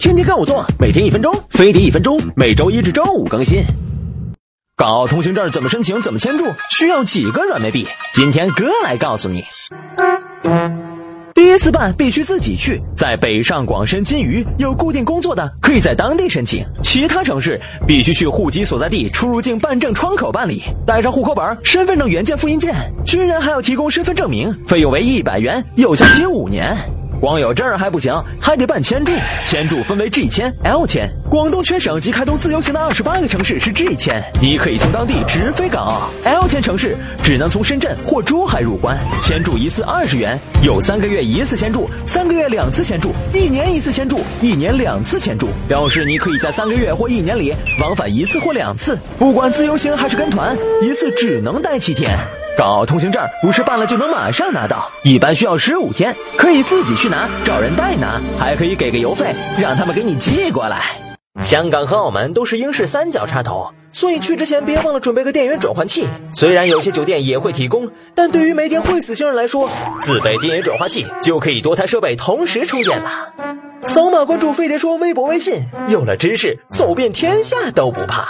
天天跟我做，每天一分钟，飞碟一分钟，每周一至周五更新。港澳通行证怎么申请？怎么签注？需要几个软妹币？今天哥来告诉你。第一次办必须自己去，在北上广深金隅有固定工作的，可以在当地申请；其他城市必须去户籍所在地出入境办证窗口办理，带上户口本、身份证原件复印件。军人还要提供身份证明，费用为一百元，有效期五年。光有证还不行，还得办签注。签注分为 G 签、L 签。广东全省及开通自由行的二十八个城市是 G 签，你可以从当地直飞港澳。L 签城市只能从深圳或珠海入关。签注一次二十元，有三个月一次签注，三个月两次签注，一年一次签注，一年两次签注，表示你可以在三个月或一年里往返一次或两次。不管自由行还是跟团，一次只能待七天。港澳通行证不是办了就能马上拿到，一般需要十五天，可以自己去拿，找人代拿，还可以给个邮费，让他们给你寄过来。香港和澳门都是英式三角插头，所以去之前别忘了准备个电源转换器。虽然有些酒店也会提供，但对于没电会死星人来说，自备电源转换器就可以多台设备同时充电了。扫码关注飞碟说微博微信，有了知识，走遍天下都不怕。